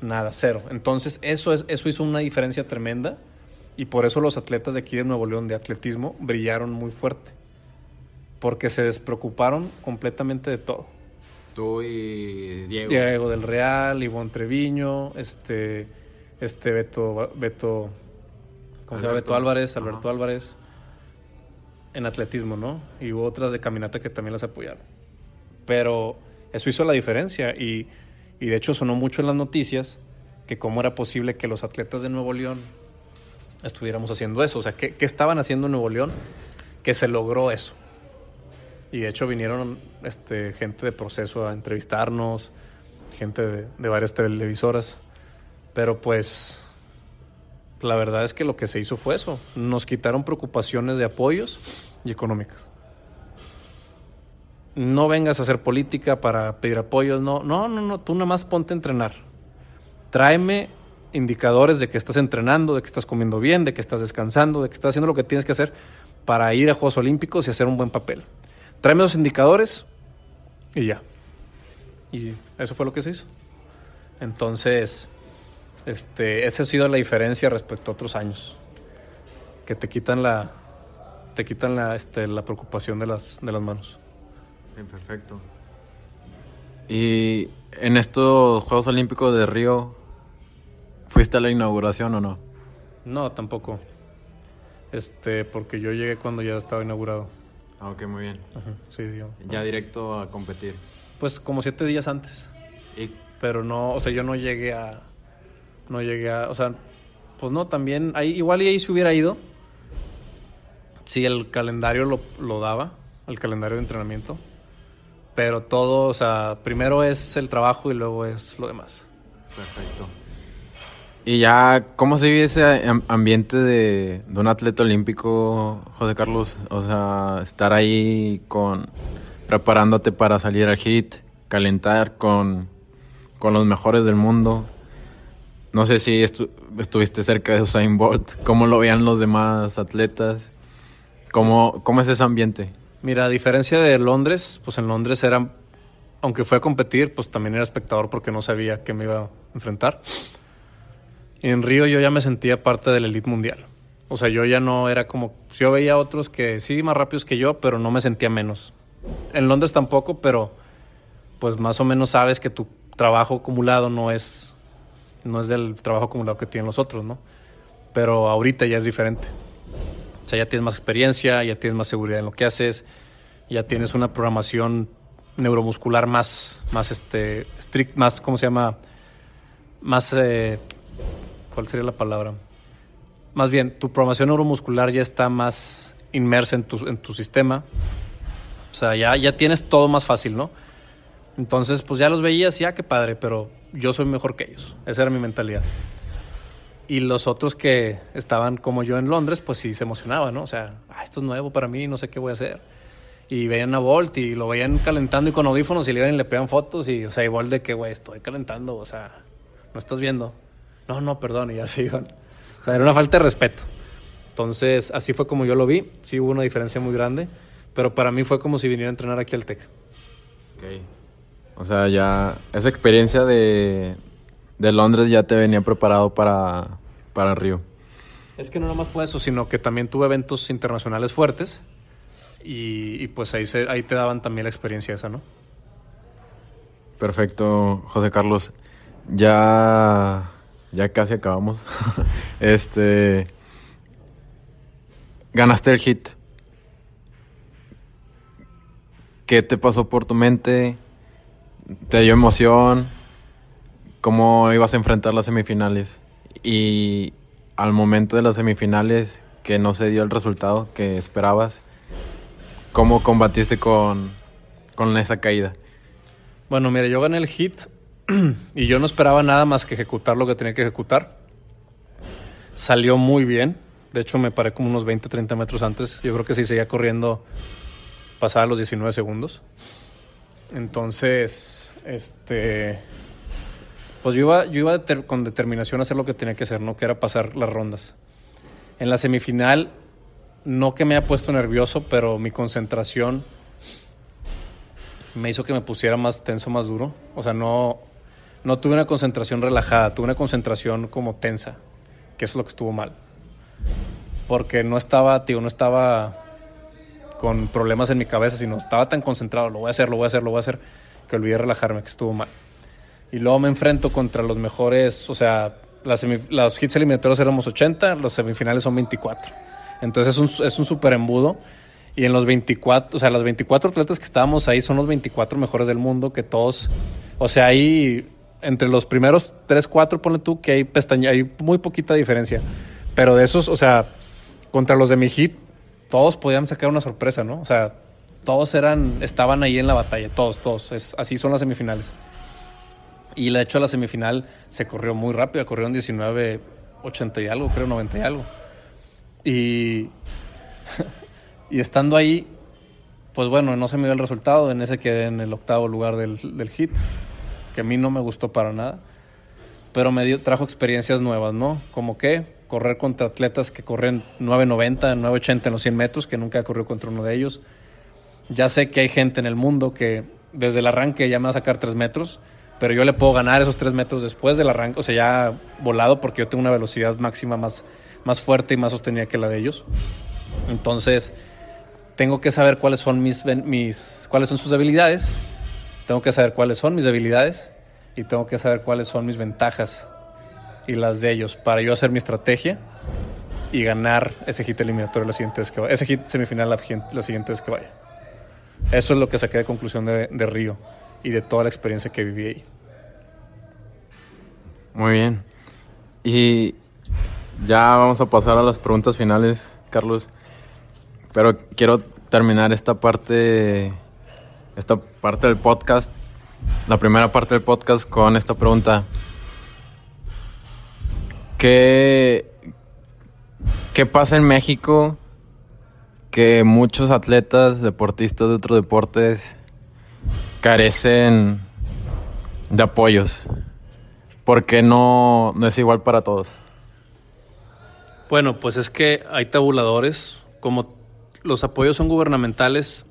nada, cero. Entonces eso, es, eso hizo una diferencia tremenda y por eso los atletas de aquí de Nuevo León de atletismo brillaron muy fuerte. Porque se despreocuparon completamente de todo. Tú y Diego. Diego del Real, Ivonne Treviño, este, este Beto, Beto, ¿cómo se llama? Beto Álvarez, Alberto Álvarez en atletismo, ¿no? Y hubo otras de caminata que también las apoyaron. Pero eso hizo la diferencia y, y de hecho sonó mucho en las noticias que cómo era posible que los atletas de Nuevo León estuviéramos haciendo eso. O sea, ¿qué, qué estaban haciendo en Nuevo León que se logró eso? Y de hecho vinieron este, gente de proceso a entrevistarnos, gente de, de varias televisoras. Pero pues la verdad es que lo que se hizo fue eso. Nos quitaron preocupaciones de apoyos y económicas. No vengas a hacer política para pedir apoyos, no, no, no, no, tú nada más ponte a entrenar. Tráeme indicadores de que estás entrenando, de que estás comiendo bien, de que estás descansando, de que estás haciendo lo que tienes que hacer para ir a Juegos Olímpicos y hacer un buen papel. Tráeme los indicadores y ya. Y eso fue lo que se hizo. Entonces, este, esa ha sido la diferencia respecto a otros años. Que te quitan la, te quitan la, este, la preocupación de las, de las manos. Perfecto. ¿Y en estos Juegos Olímpicos de Río, fuiste a la inauguración o no? No, tampoco. Este, porque yo llegué cuando ya estaba inaugurado. Ah, ok, muy bien. Sí, yo. Ya directo a competir. Pues como siete días antes. Pero no, o sea, yo no llegué a, no llegué a, o sea, pues no, también, ahí, igual y ahí se hubiera ido, si el calendario lo, lo daba, el calendario de entrenamiento, pero todo, o sea, primero es el trabajo y luego es lo demás. Perfecto. Y ya, ¿cómo se vive ese ambiente de, de, un atleta olímpico, José Carlos? O sea, estar ahí con preparándote para salir al hit, calentar con, con los mejores del mundo. No sé si estuviste cerca de Usain Bolt, cómo lo veían los demás atletas, cómo, es ese ambiente. Mira, a diferencia de Londres, pues en Londres era, aunque fue a competir, pues también era espectador porque no sabía qué me iba a enfrentar. Y en Río yo ya me sentía parte de la elite mundial. O sea, yo ya no era como, pues, yo veía otros que sí, más rápidos que yo, pero no me sentía menos. En Londres tampoco, pero pues más o menos sabes que tu trabajo acumulado no es no es del trabajo acumulado que tienen los otros, ¿no? Pero ahorita ya es diferente. O sea, ya tienes más experiencia, ya tienes más seguridad en lo que haces, ya tienes una programación neuromuscular más, más este, strict, más, ¿cómo se llama? Más, eh, ¿cuál sería la palabra? Más bien, tu programación neuromuscular ya está más inmersa en tu, en tu sistema. O sea, ya, ya tienes todo más fácil, ¿no? Entonces, pues ya los veías, ya qué padre, pero yo soy mejor que ellos. Esa era mi mentalidad. Y los otros que estaban como yo en Londres, pues sí se emocionaban, ¿no? O sea, ah, esto es nuevo para mí, no sé qué voy a hacer. Y veían a Bolt y lo veían calentando y con audífonos y le iban y le pegan fotos y, o sea, igual de que, güey, estoy calentando, o sea, no estás viendo. No, no, perdón, y así iban. O sea, era una falta de respeto. Entonces, así fue como yo lo vi. Sí hubo una diferencia muy grande, pero para mí fue como si viniera a entrenar aquí al TEC. Ok. O sea, ya esa experiencia de, de Londres ya te venía preparado para, para Río. Es que no nomás fue eso, sino que también tuve eventos internacionales fuertes y, y pues ahí, se, ahí te daban también la experiencia esa, ¿no? Perfecto, José Carlos. Ya, ya casi acabamos. este, ganaste el hit. ¿Qué te pasó por tu mente? ¿Te dio emoción? ¿Cómo ibas a enfrentar las semifinales? Y al momento de las semifinales, que no se dio el resultado que esperabas, ¿cómo combatiste con, con esa caída? Bueno, mire, yo gané el hit y yo no esperaba nada más que ejecutar lo que tenía que ejecutar. Salió muy bien. De hecho, me paré como unos 20, 30 metros antes. Yo creo que si seguía corriendo, pasaba los 19 segundos. Entonces, este. Pues yo iba, yo iba con determinación a hacer lo que tenía que hacer, ¿no? Que era pasar las rondas. En la semifinal, no que me haya puesto nervioso, pero mi concentración me hizo que me pusiera más tenso, más duro. O sea, no, no tuve una concentración relajada, tuve una concentración como tensa, que es lo que estuvo mal. Porque no estaba, tío, no estaba con problemas en mi cabeza, sino estaba tan concentrado, lo voy a hacer, lo voy a hacer, lo voy a hacer, que olvidé relajarme, que estuvo mal. Y luego me enfrento contra los mejores, o sea, las, los hits eliminatorios éramos 80, los semifinales son 24. Entonces es un, es un super embudo. Y en los 24, o sea, los 24 atletas que estábamos ahí son los 24 mejores del mundo, que todos, o sea, ahí entre los primeros 3, 4, ponle tú, que hay pestaña, hay muy poquita diferencia. Pero de esos, o sea, contra los de mi hit, todos podían sacar una sorpresa, ¿no? O sea, todos eran, estaban ahí en la batalla, todos, todos. Así son las semifinales. Y de hecho la semifinal se corrió muy rápido, corrió en 19, 80 y algo, creo 90 y algo. Y, y estando ahí, pues bueno, no se me dio el resultado, en ese quedé en el octavo lugar del, del hit, que a mí no me gustó para nada, pero me trajo experiencias nuevas, ¿no? Como que correr contra atletas que corren 9.90, 9.80 en los 100 metros, que nunca he corrido contra uno de ellos. Ya sé que hay gente en el mundo que desde el arranque ya me va a sacar 3 metros, pero yo le puedo ganar esos 3 metros después del arranque, o sea, ya volado, porque yo tengo una velocidad máxima más, más fuerte y más sostenida que la de ellos. Entonces, tengo que saber cuáles son mis, mis cuáles son sus debilidades, tengo que saber cuáles son mis debilidades y tengo que saber cuáles son mis ventajas y las de ellos para yo hacer mi estrategia y ganar ese hit eliminatorio la siguiente vez que vaya, ese hit semifinal la, la siguiente vez que vaya. Eso es lo que saqué de conclusión de, de Río y de toda la experiencia que viví ahí. Muy bien. Y ya vamos a pasar a las preguntas finales, Carlos. Pero quiero terminar esta parte, esta parte del podcast, la primera parte del podcast con esta pregunta. ¿Qué, qué pasa en México que muchos atletas, deportistas de otros deportes carecen de apoyos? ¿Por qué no, no es igual para todos? Bueno, pues es que hay tabuladores, como los apoyos son gubernamentales,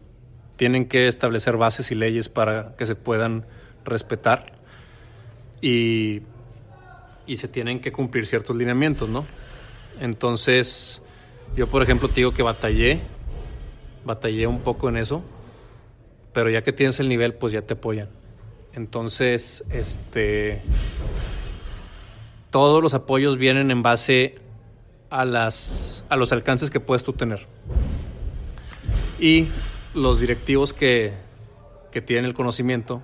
tienen que establecer bases y leyes para que se puedan respetar y, y se tienen que cumplir ciertos lineamientos, ¿no? Entonces, yo por ejemplo te digo que batallé, batallé un poco en eso, pero ya que tienes el nivel, pues ya te apoyan. Entonces, este, todos los apoyos vienen en base a, las, a los alcances que puedes tú tener. Y los directivos que, que tienen el conocimiento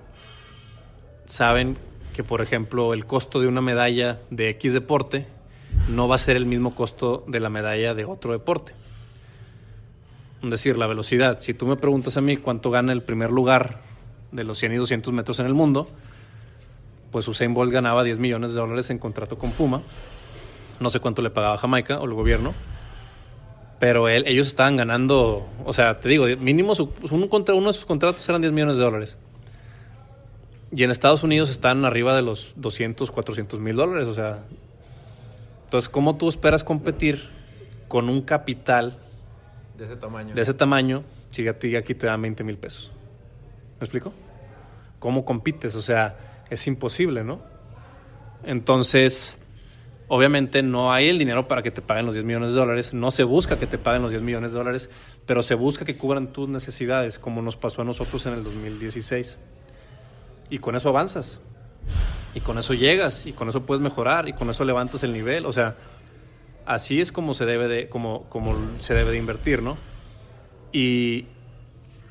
saben por ejemplo, el costo de una medalla de X deporte no va a ser el mismo costo de la medalla de otro deporte. Es decir, la velocidad. Si tú me preguntas a mí cuánto gana el primer lugar de los 100 y 200 metros en el mundo, pues Usain Bolt ganaba 10 millones de dólares en contrato con Puma. No sé cuánto le pagaba Jamaica o el gobierno. Pero ellos estaban ganando, o sea, te digo, mínimo uno de sus contratos eran 10 millones de dólares. Y en Estados Unidos están arriba de los 200, 400 mil dólares. O sea, entonces, ¿cómo tú esperas competir con un capital de ese tamaño? De ese tamaño, si aquí te dan 20 mil pesos. ¿Me explico? ¿Cómo compites? O sea, es imposible, ¿no? Entonces, obviamente no hay el dinero para que te paguen los 10 millones de dólares, no se busca que te paguen los 10 millones de dólares, pero se busca que cubran tus necesidades, como nos pasó a nosotros en el 2016. Y con eso avanzas, y con eso llegas, y con eso puedes mejorar, y con eso levantas el nivel, o sea, así es como se debe de, como, como se debe de invertir, ¿no? Y,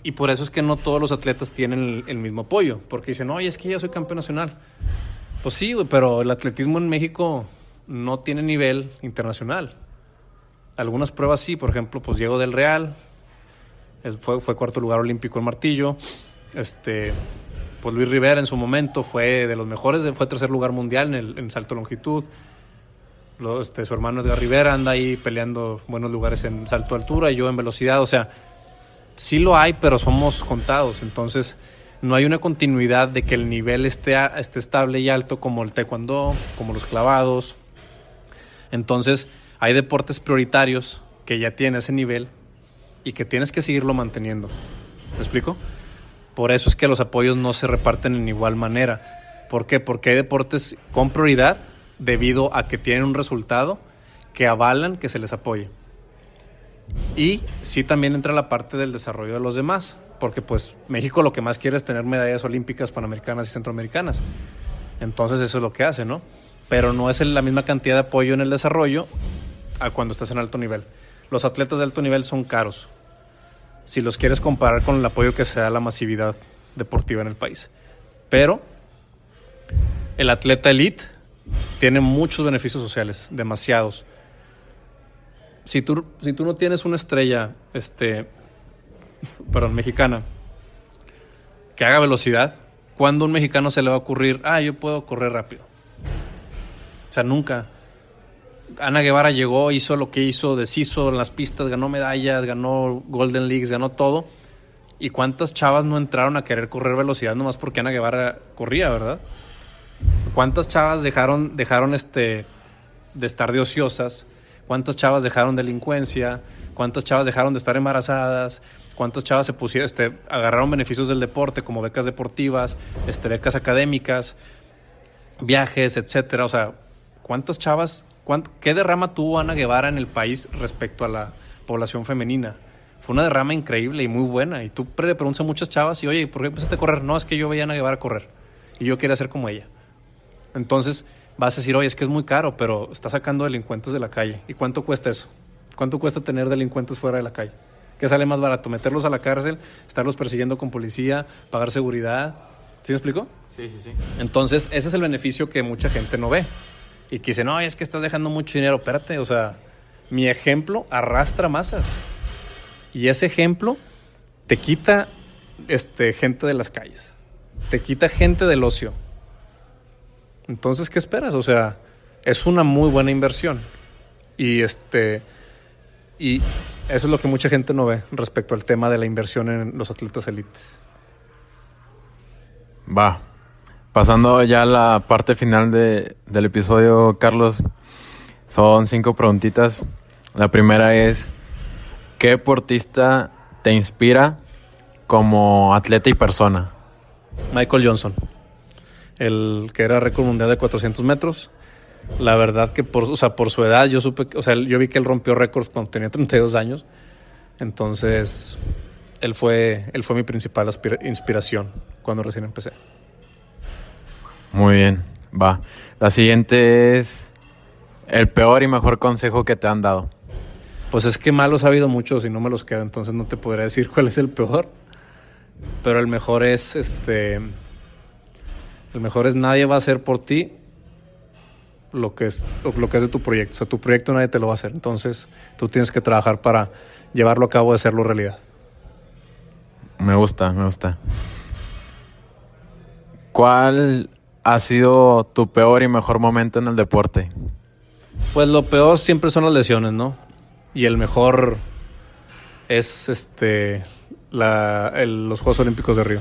y por eso es que no todos los atletas tienen el, mismo apoyo, porque dicen, oye, es que ya soy campeón nacional. Pues sí, pero el atletismo en México no tiene nivel internacional. Algunas pruebas sí, por ejemplo, pues Diego del Real, fue, fue cuarto lugar olímpico en martillo. Este, pues Luis Rivera en su momento fue de los mejores, fue tercer lugar mundial en, el, en salto longitud. este, su hermano Edgar Rivera anda ahí peleando buenos lugares en salto altura y yo en velocidad. O sea, sí lo hay, pero somos contados. Entonces, no hay una continuidad de que el nivel esté, esté estable y alto como el taekwondo, como los clavados. Entonces, hay deportes prioritarios que ya tienen ese nivel y que tienes que seguirlo manteniendo. ¿Me explico? Por eso es que los apoyos no se reparten en igual manera. ¿Por qué? Porque hay deportes con prioridad debido a que tienen un resultado que avalan que se les apoye. Y sí también entra la parte del desarrollo de los demás, porque pues México lo que más quiere es tener medallas olímpicas, panamericanas y centroamericanas. Entonces eso es lo que hace, ¿no? Pero no es la misma cantidad de apoyo en el desarrollo a cuando estás en alto nivel. Los atletas de alto nivel son caros. Si los quieres comparar con el apoyo que se da a la masividad deportiva en el país. Pero el atleta elite tiene muchos beneficios sociales, demasiados si tú, si tú no tienes una estrella, este, perdón, mexicana, que haga velocidad, ¿cuándo a un mexicano se le va a ocurrir, ah, yo puedo correr rápido? O sea, nunca. Ana Guevara llegó, hizo lo que hizo, deshizo en las pistas, ganó medallas, ganó Golden Leagues, ganó todo. ¿Y cuántas chavas no entraron a querer correr velocidad nomás porque Ana Guevara corría, verdad? ¿Cuántas chavas dejaron, dejaron este, de estar de ociosas cuántas chavas dejaron delincuencia, cuántas chavas dejaron de estar embarazadas, cuántas chavas se pusieron, este, agarraron beneficios del deporte como becas deportivas, este, becas académicas, viajes, etcétera. O sea, cuántas chavas, qué derrama tuvo Ana Guevara en el país respecto a la población femenina. Fue una derrama increíble y muy buena. Y tú le preguntas a muchas chavas y, oye, ¿por qué empezaste a correr? No, es que yo veía a Ana Guevara correr y yo quería ser como ella. Entonces, vas a decir, oye, es que es muy caro, pero está sacando delincuentes de la calle. ¿Y cuánto cuesta eso? ¿Cuánto cuesta tener delincuentes fuera de la calle? ¿Qué sale más barato? ¿Meterlos a la cárcel? ¿Estarlos persiguiendo con policía? ¿Pagar seguridad? ¿Sí me explico? Sí, sí, sí. Entonces, ese es el beneficio que mucha gente no ve. Y que dice, no, es que estás dejando mucho dinero. Espérate, o sea, mi ejemplo arrastra masas. Y ese ejemplo te quita este, gente de las calles. Te quita gente del ocio entonces, ¿qué esperas? O sea, es una muy buena inversión. Y este y eso es lo que mucha gente no ve respecto al tema de la inversión en los atletas elite. Va. Pasando ya a la parte final del episodio, Carlos, son cinco preguntitas. La primera es, ¿qué deportista te inspira como atleta y persona? Michael Johnson el que era récord mundial de 400 metros. La verdad que por, o sea, por su edad yo supe, o sea, yo vi que él rompió récords cuando tenía 32 años. Entonces, él fue, él fue mi principal inspiración cuando recién empecé. Muy bien, va. La siguiente es el peor y mejor consejo que te han dado. Pues es que malos ha habido muchos y no me los queda, entonces no te podría decir cuál es el peor. pero el mejor es este el mejor es nadie va a hacer por ti lo que es lo que es de tu proyecto. O sea, tu proyecto nadie te lo va a hacer. Entonces, tú tienes que trabajar para llevarlo a cabo de hacerlo realidad. Me gusta, me gusta. ¿Cuál ha sido tu peor y mejor momento en el deporte? Pues lo peor siempre son las lesiones, ¿no? Y el mejor es este los Juegos Olímpicos de Río.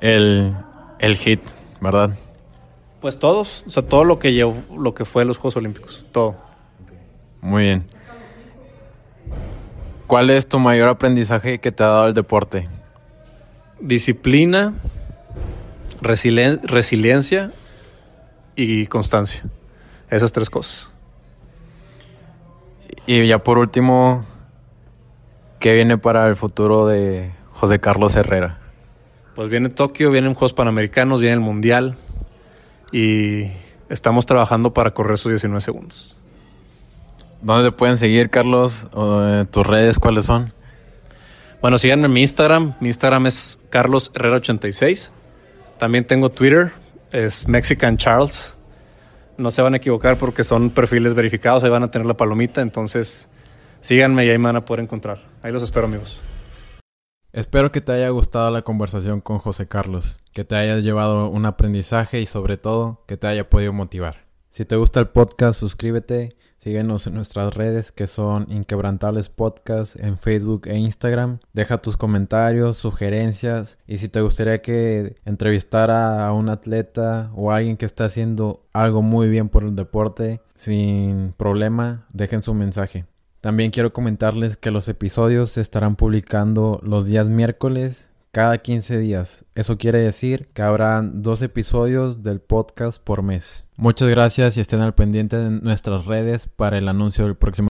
El, el hit, ¿verdad? Pues todos, o sea, todo lo que llevó, lo que fue los Juegos Olímpicos, todo. Muy bien. ¿Cuál es tu mayor aprendizaje que te ha dado el deporte? Disciplina, resiliencia y constancia. Esas tres cosas. Y ya por último, ¿qué viene para el futuro de José Carlos Herrera? Pues viene Tokio, vienen Juegos Panamericanos, viene el Mundial, y estamos trabajando para correr esos 19 segundos. ¿Dónde te pueden seguir, Carlos? Eh, ¿Tus redes cuáles son? Bueno, síganme en mi Instagram. Mi Instagram es Carlos Herrera86. También tengo Twitter, es Mexican Charles. No se van a equivocar porque son perfiles verificados, ahí van a tener la palomita. Entonces, síganme y ahí me van a poder encontrar. Ahí los espero, amigos. Espero que te haya gustado la conversación con José Carlos, que te haya llevado un aprendizaje y sobre todo que te haya podido motivar. Si te gusta el podcast, suscríbete, síguenos en nuestras redes que son Inquebrantables Podcast en Facebook e Instagram. Deja tus comentarios, sugerencias y si te gustaría que entrevistara a un atleta o a alguien que está haciendo algo muy bien por el deporte, sin problema, dejen su mensaje. También quiero comentarles que los episodios se estarán publicando los días miércoles cada 15 días. Eso quiere decir que habrán dos episodios del podcast por mes. Muchas gracias y estén al pendiente de nuestras redes para el anuncio del próximo